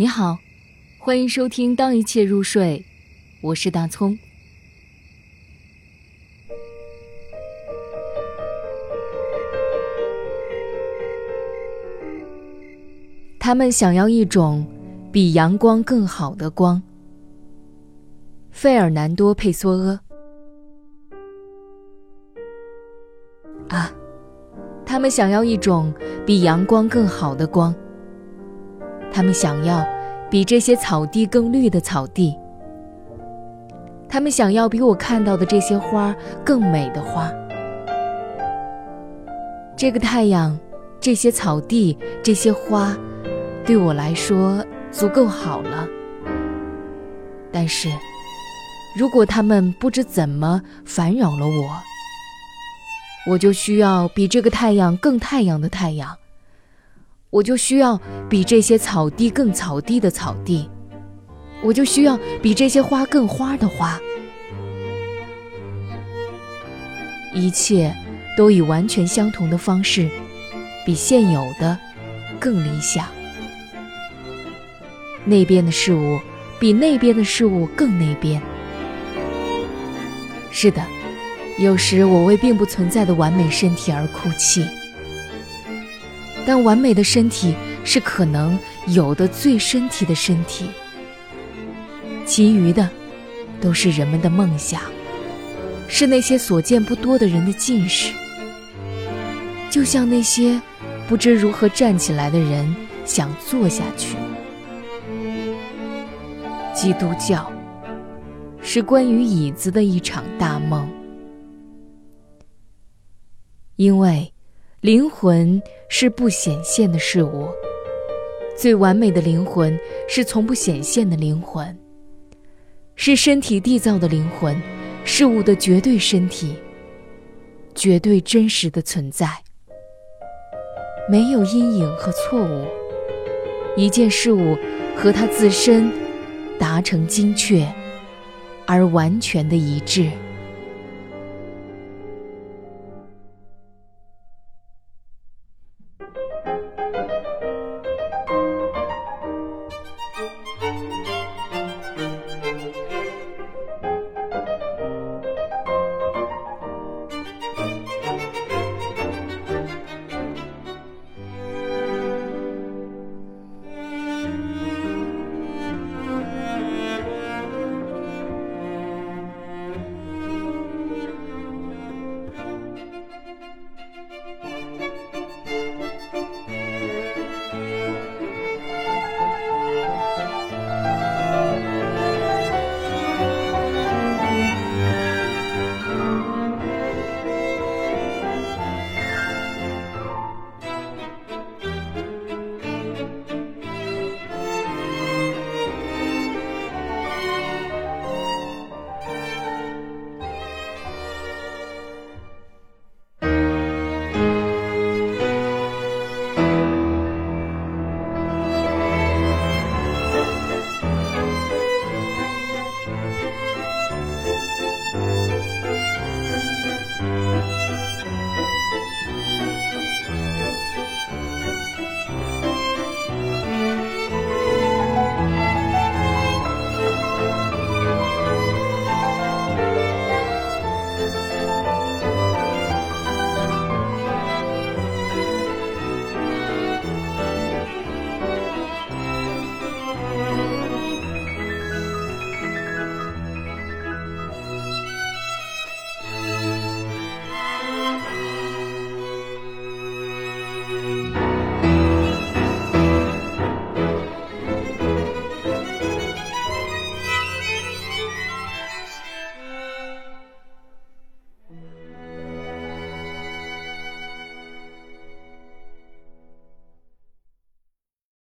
你好，欢迎收听《当一切入睡》，我是大葱。他们想要一种比阳光更好的光。费尔南多·佩索阿。啊，他们想要一种比阳光更好的光。他们想要比这些草地更绿的草地，他们想要比我看到的这些花更美的花。这个太阳，这些草地，这些花，对我来说足够好了。但是，如果他们不知怎么烦扰了我，我就需要比这个太阳更太阳的太阳。我就需要比这些草地更草地的草地，我就需要比这些花更花的花，一切都以完全相同的方式，比现有的更理想。那边的事物比那边的事物更那边。是的，有时我为并不存在的完美身体而哭泣。但完美的身体是可能有的最身体的身体，其余的都是人们的梦想，是那些所见不多的人的近视。就像那些不知如何站起来的人想坐下去。基督教是关于椅子的一场大梦，因为。灵魂是不显现的事物，最完美的灵魂是从不显现的灵魂，是身体缔造的灵魂，事物的绝对身体，绝对真实的存在，没有阴影和错误，一件事物和它自身达成精确而完全的一致。